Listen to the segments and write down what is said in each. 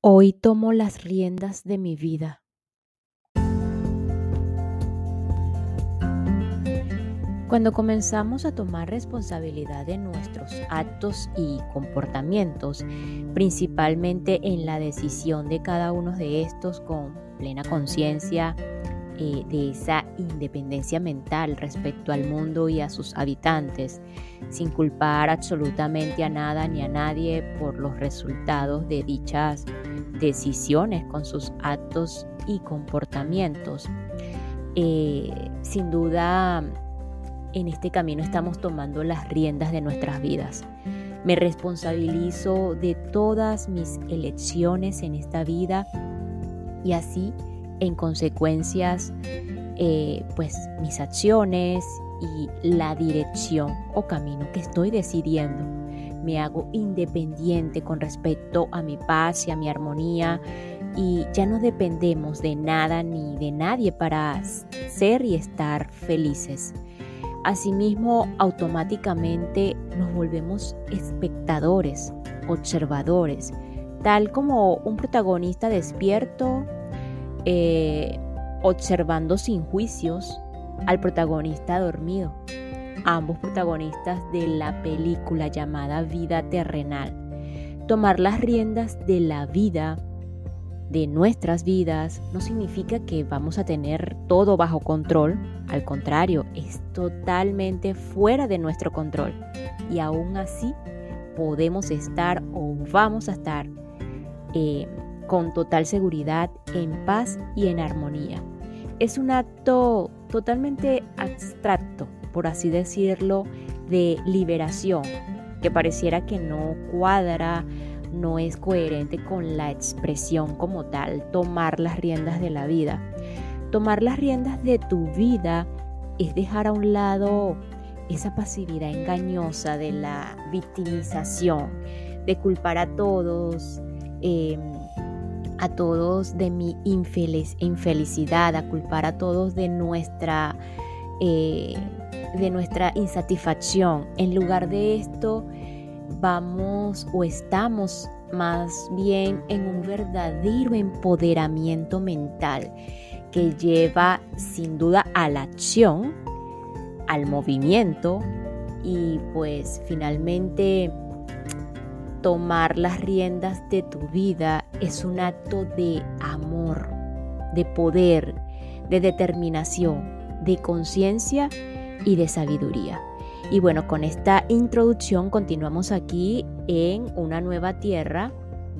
Hoy tomo las riendas de mi vida. Cuando comenzamos a tomar responsabilidad de nuestros actos y comportamientos, principalmente en la decisión de cada uno de estos con plena conciencia eh, de esa independencia mental respecto al mundo y a sus habitantes, sin culpar absolutamente a nada ni a nadie por los resultados de dichas decisiones con sus actos y comportamientos. Eh, sin duda, en este camino estamos tomando las riendas de nuestras vidas. Me responsabilizo de todas mis elecciones en esta vida y así, en consecuencias, eh, pues mis acciones y la dirección o camino que estoy decidiendo. Me hago independiente con respecto a mi paz y a mi armonía y ya no dependemos de nada ni de nadie para ser y estar felices. Asimismo, automáticamente nos volvemos espectadores, observadores, tal como un protagonista despierto, eh, observando sin juicios al protagonista dormido, ambos protagonistas de la película llamada Vida Terrenal. Tomar las riendas de la vida de nuestras vidas no significa que vamos a tener todo bajo control, al contrario, es totalmente fuera de nuestro control. Y aún así podemos estar o vamos a estar eh, con total seguridad, en paz y en armonía. Es un acto totalmente abstracto, por así decirlo, de liberación, que pareciera que no cuadra no es coherente con la expresión como tal, tomar las riendas de la vida. Tomar las riendas de tu vida es dejar a un lado esa pasividad engañosa de la victimización, de culpar a todos, em, a todos de mi infelicidad, a culpar a todos de nuestra, eh, de nuestra insatisfacción. En lugar de esto, vamos o estamos más bien en un verdadero empoderamiento mental que lleva sin duda a la acción, al movimiento y pues finalmente tomar las riendas de tu vida es un acto de amor, de poder, de determinación, de conciencia y de sabiduría. Y bueno, con esta introducción continuamos aquí en Una nueva tierra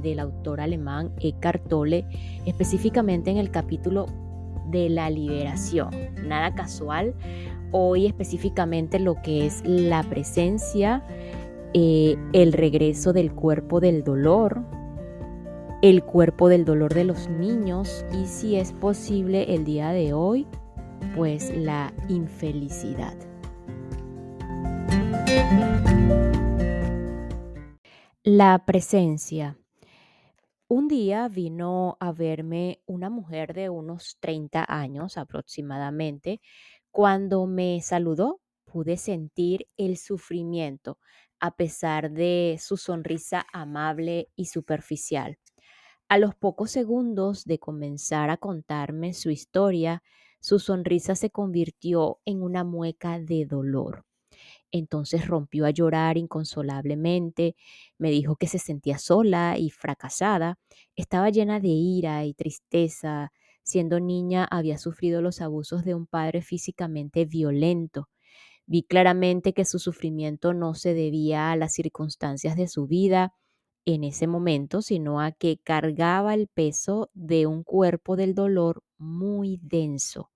del autor alemán Eckhart Tolle, específicamente en el capítulo de la liberación. Nada casual, hoy específicamente lo que es la presencia, eh, el regreso del cuerpo del dolor, el cuerpo del dolor de los niños y si es posible el día de hoy, pues la infelicidad. La presencia. Un día vino a verme una mujer de unos 30 años aproximadamente. Cuando me saludó, pude sentir el sufrimiento a pesar de su sonrisa amable y superficial. A los pocos segundos de comenzar a contarme su historia, su sonrisa se convirtió en una mueca de dolor. Entonces rompió a llorar inconsolablemente, me dijo que se sentía sola y fracasada, estaba llena de ira y tristeza. Siendo niña había sufrido los abusos de un padre físicamente violento. Vi claramente que su sufrimiento no se debía a las circunstancias de su vida en ese momento, sino a que cargaba el peso de un cuerpo del dolor muy denso.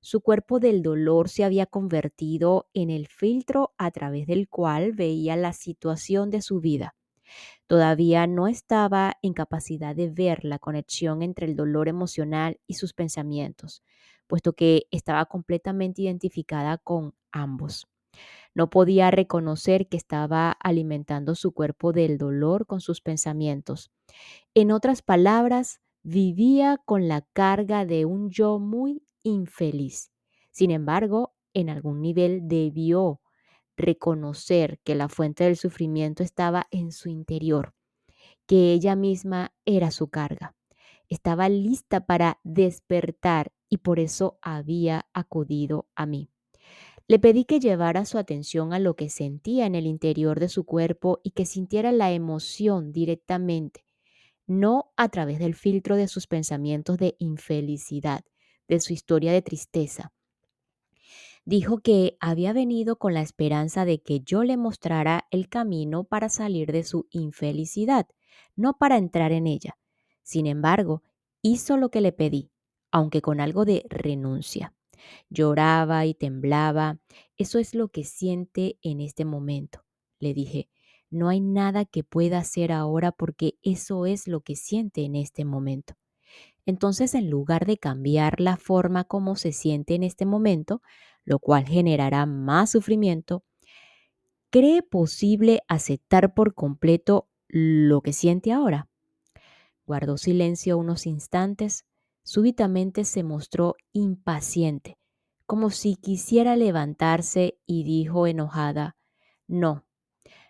Su cuerpo del dolor se había convertido en el filtro a través del cual veía la situación de su vida. Todavía no estaba en capacidad de ver la conexión entre el dolor emocional y sus pensamientos, puesto que estaba completamente identificada con ambos. No podía reconocer que estaba alimentando su cuerpo del dolor con sus pensamientos. En otras palabras, vivía con la carga de un yo muy infeliz. Sin embargo, en algún nivel debió reconocer que la fuente del sufrimiento estaba en su interior que ella misma era su carga. Estaba lista para despertar y por eso había acudido a mí. Le pedí que llevara su atención a lo que sentía en el interior de su cuerpo y que sintiera la emoción directamente, no a través del filtro de sus pensamientos de infelicidad, de su historia de tristeza. Dijo que había venido con la esperanza de que yo le mostrara el camino para salir de su infelicidad, no para entrar en ella. Sin embargo, hizo lo que le pedí, aunque con algo de renuncia. Lloraba y temblaba. Eso es lo que siente en este momento. Le dije, no hay nada que pueda hacer ahora porque eso es lo que siente en este momento. Entonces, en lugar de cambiar la forma como se siente en este momento, lo cual generará más sufrimiento, ¿cree posible aceptar por completo lo que siente ahora? Guardó silencio unos instantes, súbitamente se mostró impaciente, como si quisiera levantarse y dijo enojada, No,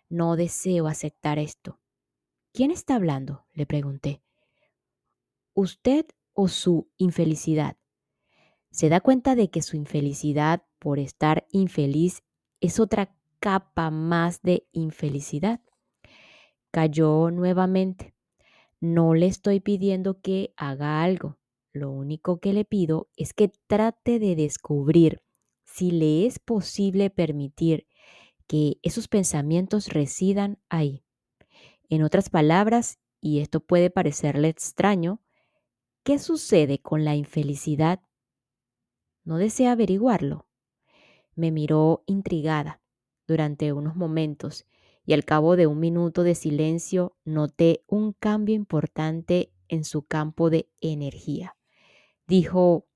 no deseo aceptar esto. ¿Quién está hablando? le pregunté. ¿Usted o su infelicidad? ¿Se da cuenta de que su infelicidad por estar infeliz es otra capa más de infelicidad? Cayó nuevamente. No le estoy pidiendo que haga algo. Lo único que le pido es que trate de descubrir si le es posible permitir que esos pensamientos residan ahí. En otras palabras, y esto puede parecerle extraño, ¿qué sucede con la infelicidad? ¿No desea averiguarlo? Me miró intrigada durante unos momentos y al cabo de un minuto de silencio noté un cambio importante en su campo de energía. Dijo,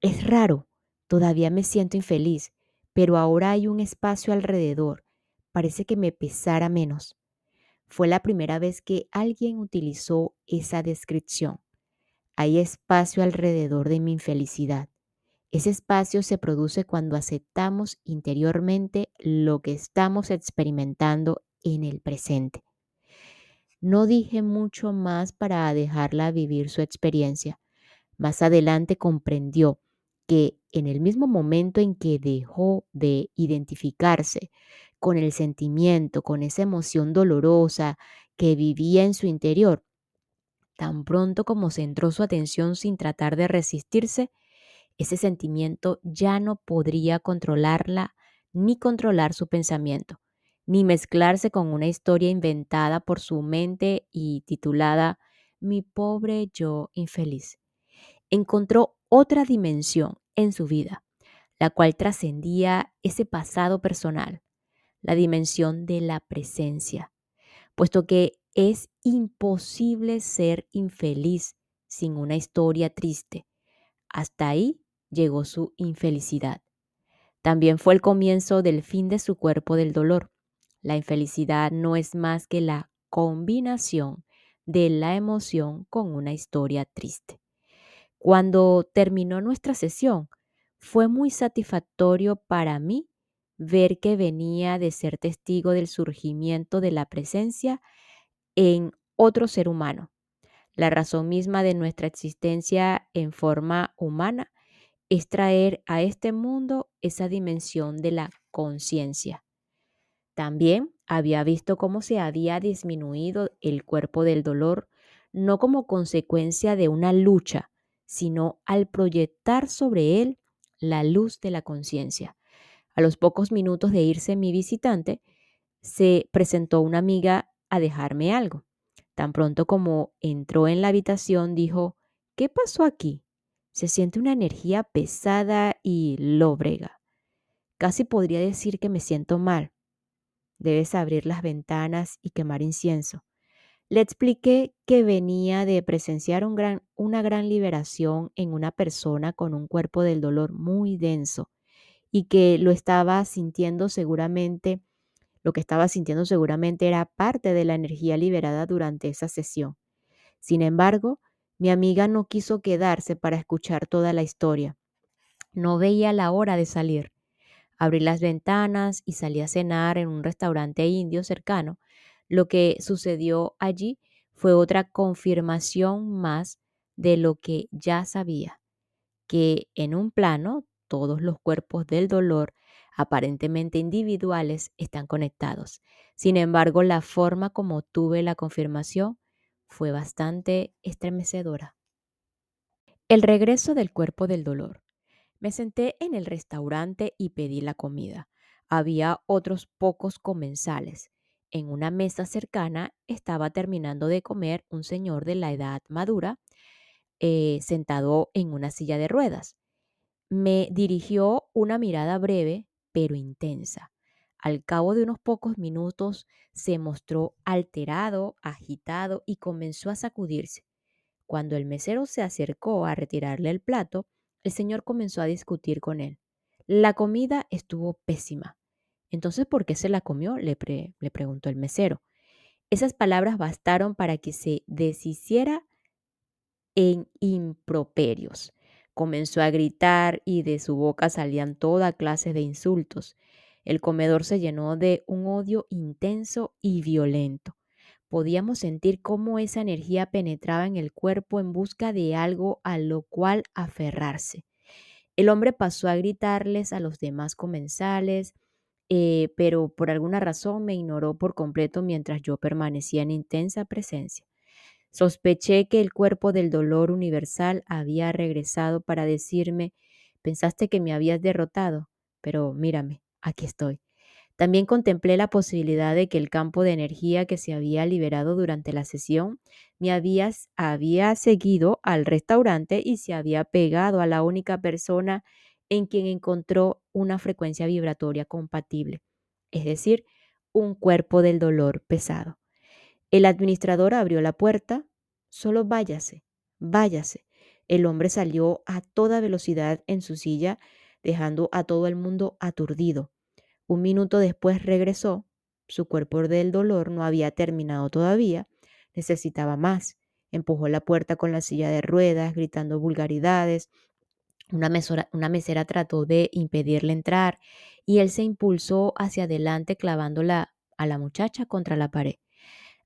es raro, todavía me siento infeliz, pero ahora hay un espacio alrededor. Parece que me pesara menos. Fue la primera vez que alguien utilizó esa descripción. Hay espacio alrededor de mi infelicidad. Ese espacio se produce cuando aceptamos interiormente lo que estamos experimentando en el presente. No dije mucho más para dejarla vivir su experiencia. Más adelante comprendió que en el mismo momento en que dejó de identificarse con el sentimiento, con esa emoción dolorosa que vivía en su interior, tan pronto como centró su atención sin tratar de resistirse, ese sentimiento ya no podría controlarla ni controlar su pensamiento, ni mezclarse con una historia inventada por su mente y titulada Mi pobre yo infeliz encontró otra dimensión en su vida, la cual trascendía ese pasado personal, la dimensión de la presencia, puesto que es imposible ser infeliz sin una historia triste. Hasta ahí llegó su infelicidad. También fue el comienzo del fin de su cuerpo del dolor. La infelicidad no es más que la combinación de la emoción con una historia triste. Cuando terminó nuestra sesión, fue muy satisfactorio para mí ver que venía de ser testigo del surgimiento de la presencia en otro ser humano. La razón misma de nuestra existencia en forma humana es traer a este mundo esa dimensión de la conciencia. También había visto cómo se había disminuido el cuerpo del dolor, no como consecuencia de una lucha, sino al proyectar sobre él la luz de la conciencia. A los pocos minutos de irse mi visitante, se presentó una amiga a dejarme algo. Tan pronto como entró en la habitación, dijo, ¿qué pasó aquí? Se siente una energía pesada y lóbrega. Casi podría decir que me siento mal. Debes abrir las ventanas y quemar incienso. Le expliqué que venía de presenciar una gran liberación en una persona con un cuerpo del dolor muy denso y que lo estaba sintiendo seguramente, lo que estaba sintiendo seguramente era parte de la energía liberada durante esa sesión. Sin embargo, mi amiga no quiso quedarse para escuchar toda la historia. No veía la hora de salir. Abrí las ventanas y salí a cenar en un restaurante indio cercano lo que sucedió allí fue otra confirmación más de lo que ya sabía, que en un plano todos los cuerpos del dolor aparentemente individuales están conectados. Sin embargo, la forma como tuve la confirmación fue bastante estremecedora. El regreso del cuerpo del dolor. Me senté en el restaurante y pedí la comida. Había otros pocos comensales. En una mesa cercana estaba terminando de comer un señor de la edad madura, eh, sentado en una silla de ruedas. Me dirigió una mirada breve pero intensa. Al cabo de unos pocos minutos se mostró alterado, agitado y comenzó a sacudirse. Cuando el mesero se acercó a retirarle el plato, el señor comenzó a discutir con él. La comida estuvo pésima. Entonces, ¿por qué se la comió? Le, le preguntó el mesero. Esas palabras bastaron para que se deshiciera en improperios. Comenzó a gritar y de su boca salían toda clase de insultos. El comedor se llenó de un odio intenso y violento. Podíamos sentir cómo esa energía penetraba en el cuerpo en busca de algo a lo cual aferrarse. El hombre pasó a gritarles a los demás comensales, eh, pero por alguna razón me ignoró por completo mientras yo permanecía en intensa presencia. Sospeché que el cuerpo del dolor universal había regresado para decirme, pensaste que me habías derrotado, pero mírame, aquí estoy. También contemplé la posibilidad de que el campo de energía que se había liberado durante la sesión me había, había seguido al restaurante y se había pegado a la única persona en quien encontró una frecuencia vibratoria compatible, es decir, un cuerpo del dolor pesado. El administrador abrió la puerta. Solo váyase, váyase. El hombre salió a toda velocidad en su silla, dejando a todo el mundo aturdido. Un minuto después regresó. Su cuerpo del dolor no había terminado todavía. Necesitaba más. Empujó la puerta con la silla de ruedas, gritando vulgaridades. Una mesera, una mesera trató de impedirle entrar y él se impulsó hacia adelante clavándola a la muchacha contra la pared.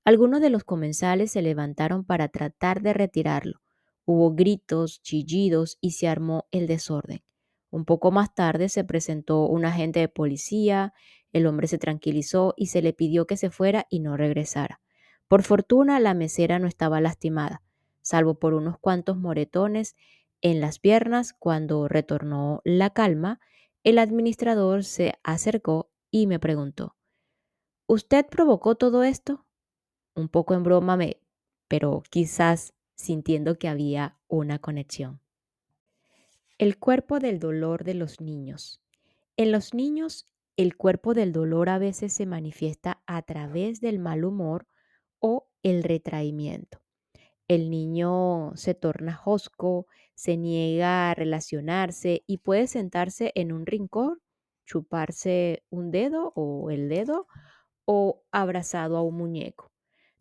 Algunos de los comensales se levantaron para tratar de retirarlo. Hubo gritos, chillidos y se armó el desorden. Un poco más tarde se presentó un agente de policía, el hombre se tranquilizó y se le pidió que se fuera y no regresara. Por fortuna la mesera no estaba lastimada, salvo por unos cuantos moretones en las piernas. Cuando retornó la calma, el administrador se acercó y me preguntó, ¿Usted provocó todo esto? un poco en broma, pero quizás sintiendo que había una conexión. El cuerpo del dolor de los niños. En los niños, el cuerpo del dolor a veces se manifiesta a través del mal humor o el retraimiento. El niño se torna hosco, se niega a relacionarse y puede sentarse en un rincón, chuparse un dedo o el dedo o abrazado a un muñeco.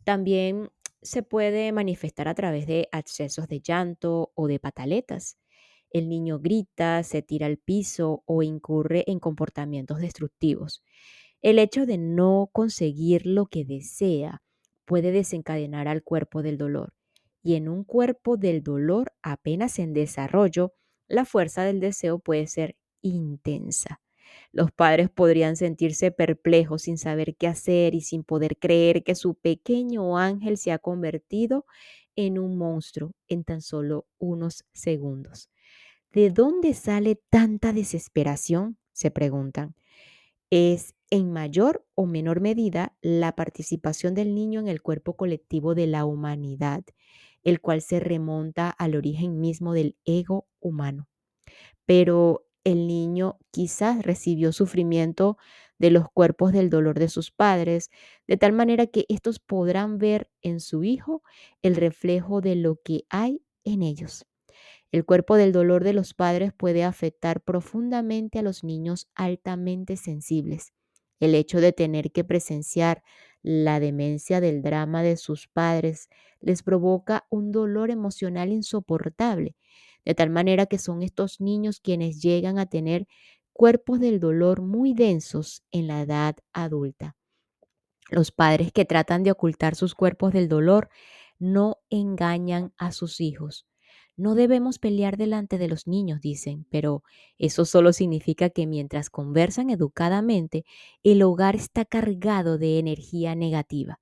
También se puede manifestar a través de accesos de llanto o de pataletas. El niño grita, se tira al piso o incurre en comportamientos destructivos. El hecho de no conseguir lo que desea puede desencadenar al cuerpo del dolor. Y en un cuerpo del dolor apenas en desarrollo, la fuerza del deseo puede ser intensa. Los padres podrían sentirse perplejos sin saber qué hacer y sin poder creer que su pequeño ángel se ha convertido en un monstruo en tan solo unos segundos. ¿De dónde sale tanta desesperación? se preguntan. Es en mayor o menor medida la participación del niño en el cuerpo colectivo de la humanidad, el cual se remonta al origen mismo del ego humano. Pero el niño quizás recibió sufrimiento de los cuerpos del dolor de sus padres, de tal manera que estos podrán ver en su hijo el reflejo de lo que hay en ellos. El cuerpo del dolor de los padres puede afectar profundamente a los niños altamente sensibles. El hecho de tener que presenciar la demencia del drama de sus padres les provoca un dolor emocional insoportable de tal manera que son estos niños quienes llegan a tener cuerpos del dolor muy densos en la edad adulta. Los padres que tratan de ocultar sus cuerpos del dolor no engañan a sus hijos. No debemos pelear delante de los niños, dicen, pero eso solo significa que mientras conversan educadamente, el hogar está cargado de energía negativa.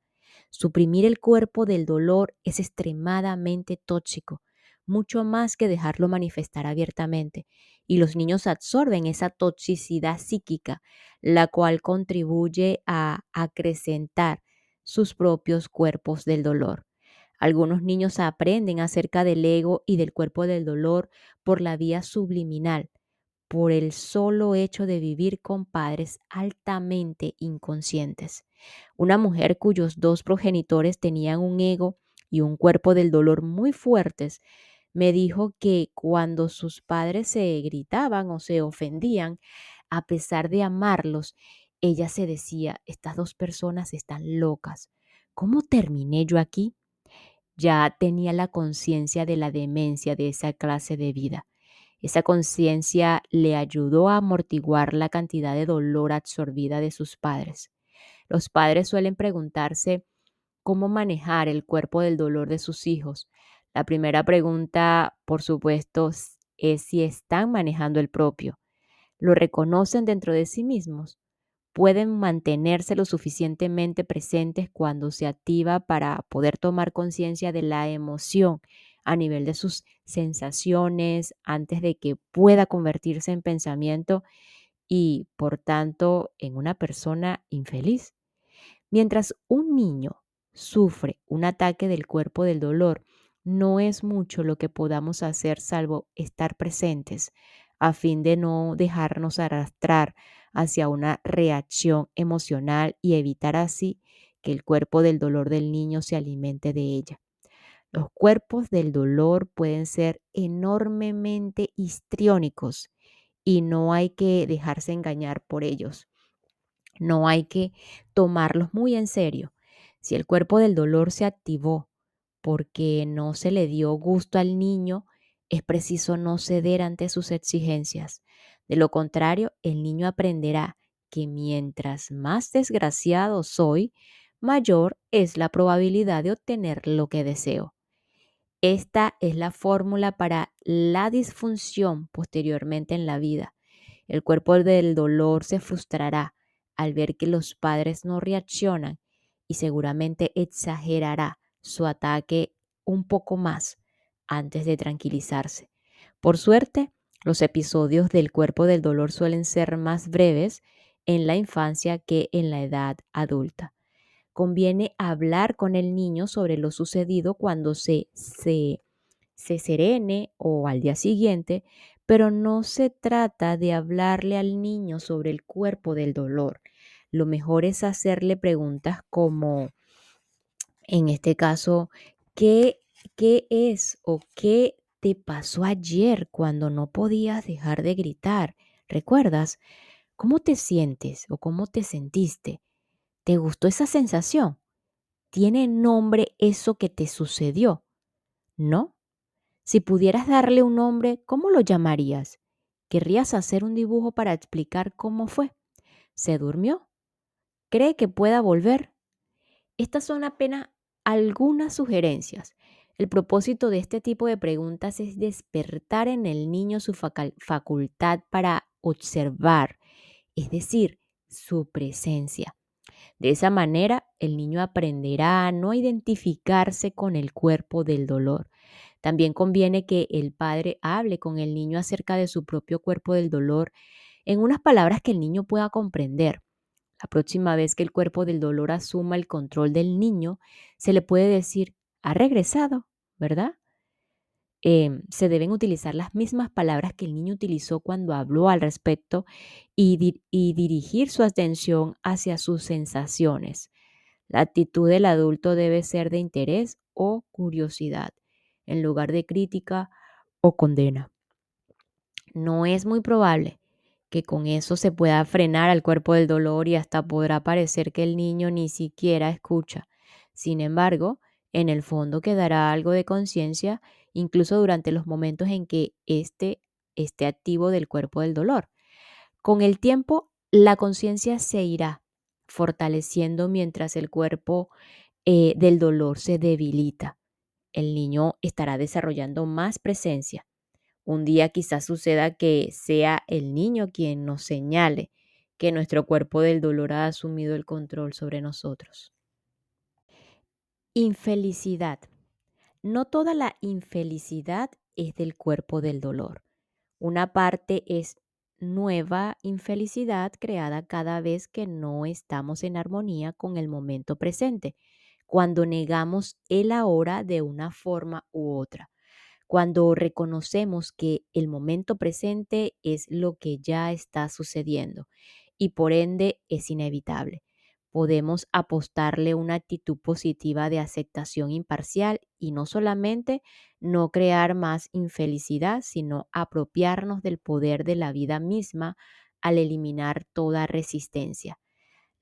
Suprimir el cuerpo del dolor es extremadamente tóxico, mucho más que dejarlo manifestar abiertamente, y los niños absorben esa toxicidad psíquica, la cual contribuye a acrecentar sus propios cuerpos del dolor. Algunos niños aprenden acerca del ego y del cuerpo del dolor por la vía subliminal, por el solo hecho de vivir con padres altamente inconscientes. Una mujer cuyos dos progenitores tenían un ego y un cuerpo del dolor muy fuertes, me dijo que cuando sus padres se gritaban o se ofendían, a pesar de amarlos, ella se decía, estas dos personas están locas. ¿Cómo terminé yo aquí? ya tenía la conciencia de la demencia de esa clase de vida. Esa conciencia le ayudó a amortiguar la cantidad de dolor absorbida de sus padres. Los padres suelen preguntarse cómo manejar el cuerpo del dolor de sus hijos. La primera pregunta, por supuesto, es si están manejando el propio. ¿Lo reconocen dentro de sí mismos? pueden mantenerse lo suficientemente presentes cuando se activa para poder tomar conciencia de la emoción a nivel de sus sensaciones antes de que pueda convertirse en pensamiento y por tanto en una persona infeliz. Mientras un niño sufre un ataque del cuerpo del dolor, no es mucho lo que podamos hacer salvo estar presentes a fin de no dejarnos arrastrar hacia una reacción emocional y evitar así que el cuerpo del dolor del niño se alimente de ella. Los cuerpos del dolor pueden ser enormemente histriónicos y no hay que dejarse engañar por ellos. No hay que tomarlos muy en serio. Si el cuerpo del dolor se activó porque no se le dio gusto al niño, es preciso no ceder ante sus exigencias. De lo contrario, el niño aprenderá que mientras más desgraciado soy, mayor es la probabilidad de obtener lo que deseo. Esta es la fórmula para la disfunción posteriormente en la vida. El cuerpo del dolor se frustrará al ver que los padres no reaccionan y seguramente exagerará su ataque un poco más antes de tranquilizarse. Por suerte, los episodios del cuerpo del dolor suelen ser más breves en la infancia que en la edad adulta. Conviene hablar con el niño sobre lo sucedido cuando se, se, se serene o al día siguiente, pero no se trata de hablarle al niño sobre el cuerpo del dolor. Lo mejor es hacerle preguntas como, en este caso, ¿qué, qué es o qué te pasó ayer cuando no podías dejar de gritar? ¿Recuerdas? ¿Cómo te sientes o cómo te sentiste? ¿Te gustó esa sensación? ¿Tiene nombre eso que te sucedió? ¿No? Si pudieras darle un nombre, ¿cómo lo llamarías? ¿Querrías hacer un dibujo para explicar cómo fue? ¿Se durmió? ¿Cree que pueda volver? Estas son apenas algunas sugerencias. El propósito de este tipo de preguntas es despertar en el niño su facultad para observar, es decir, su presencia. De esa manera, el niño aprenderá a no identificarse con el cuerpo del dolor. También conviene que el padre hable con el niño acerca de su propio cuerpo del dolor en unas palabras que el niño pueda comprender. La próxima vez que el cuerpo del dolor asuma el control del niño, se le puede decir, ha regresado, ¿verdad? Em, se deben utilizar las mismas palabras que el niño utilizó cuando habló al respecto y, y dirigir su atención hacia sus sensaciones. La actitud del adulto debe ser de interés o curiosidad, en lugar de crítica o condena. No es muy probable que con eso se pueda frenar al cuerpo del dolor y hasta podrá parecer que el niño ni siquiera escucha. Sin embargo, en el fondo quedará algo de conciencia incluso durante los momentos en que éste esté activo del cuerpo del dolor. Con el tiempo, la conciencia se irá fortaleciendo mientras el cuerpo eh, del dolor se debilita. el niño estará desarrollando más presencia. Un día quizás suceda que sea el niño quien nos señale que nuestro cuerpo del dolor ha asumido el control sobre nosotros. Infelicidad. No toda la infelicidad es del cuerpo del dolor. Una parte es nueva infelicidad creada cada vez que no estamos en armonía con el momento presente, cuando negamos el ahora de una forma u otra, cuando reconocemos que el momento presente es lo que ya está sucediendo y por ende es inevitable podemos apostarle una actitud positiva de aceptación imparcial y no solamente no crear más infelicidad, sino apropiarnos del poder de la vida misma al eliminar toda resistencia.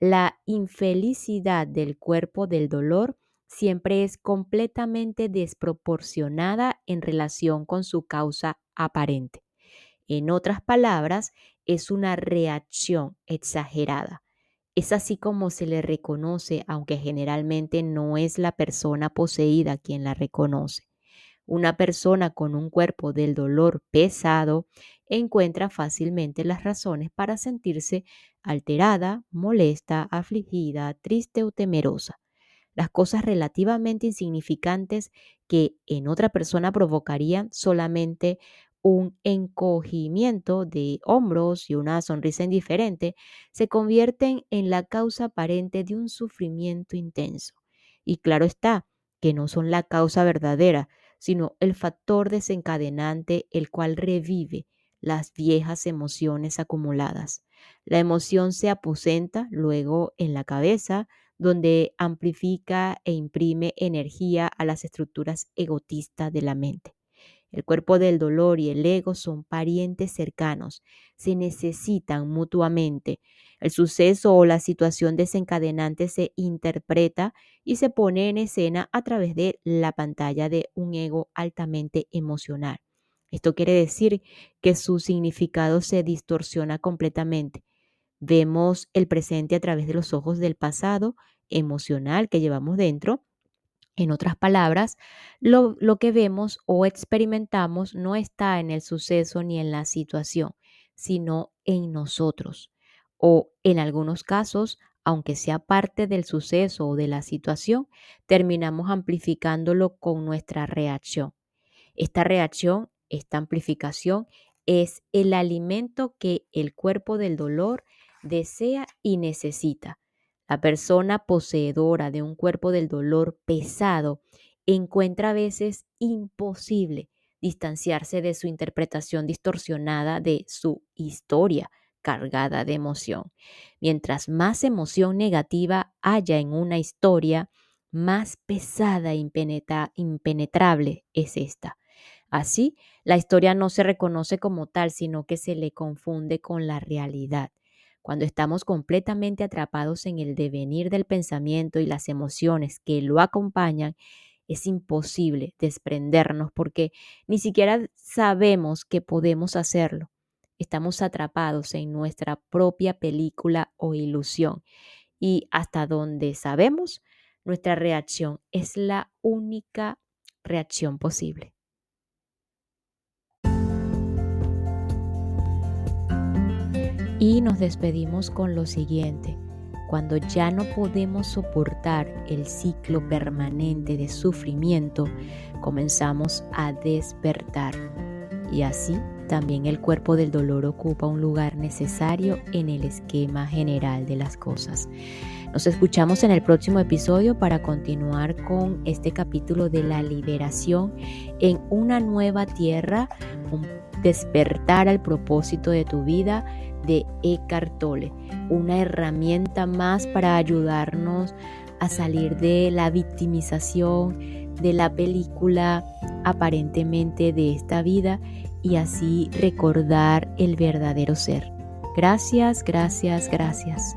La infelicidad del cuerpo del dolor siempre es completamente desproporcionada en relación con su causa aparente. En otras palabras, es una reacción exagerada es así como se le reconoce, aunque generalmente no es la persona poseída quien la reconoce. Una persona con un cuerpo del dolor pesado encuentra fácilmente las razones para sentirse alterada, molesta, afligida, triste o temerosa. Las cosas relativamente insignificantes que en otra persona provocarían solamente un encogimiento de hombros y una sonrisa indiferente se convierten en la causa aparente de un sufrimiento intenso. Y claro está que no son la causa verdadera, sino el factor desencadenante el cual revive las viejas emociones acumuladas. La emoción se aposenta luego en la cabeza, donde amplifica e imprime energía a las estructuras egotistas de la mente. El cuerpo del dolor y el ego son parientes cercanos, se necesitan mutuamente. El suceso o la situación desencadenante se interpreta y se pone en escena a través de la pantalla de un ego altamente emocional. Esto quiere decir que su significado se distorsiona completamente. Vemos el presente a través de los ojos del pasado emocional que llevamos dentro en otras palabras, lo, que vemos o experimentamos no está en el suceso ni en la situación, sino en nosotros. O en algunos casos, aunque sea parte del suceso o de la situación, terminamos amplificándolo con nuestra reacción. Esta reacción, esta amplificación, es el alimento que el cuerpo del dolor desea y necesita la persona poseedora de un cuerpo del dolor pesado encuentra a veces imposible distanciarse de su interpretación distorsionada de su historia cargada de emoción. Mientras más emoción negativa haya en una historia, más pesada e impenetrable es esta. Así, la historia no se reconoce como tal, sino que se le confunde con la realidad. Cuando estamos completamente atrapados en el devenir del pensamiento y las emociones que lo acompañan, es imposible desprendernos porque ni siquiera sabemos que podemos hacerlo. Estamos atrapados en nuestra propia película o ilusión y hasta donde sabemos, nuestra reacción es la única reacción posible. Y nos despedimos con lo siguiente. Cuando ya no podemos soportar el ciclo permanente de sufrimiento, comenzamos a despertar. Y así también el cuerpo del dolor ocupa un lugar necesario en el esquema general de las cosas. Nos escuchamos en el próximo episodio para continuar con este capítulo de la liberación en una nueva tierra, despertar al propósito de tu vida de Eckhart Tolle, una herramienta más para ayudarnos a salir de la victimización de la película aparentemente de esta vida y así recordar el verdadero ser. Gracias, gracias, gracias.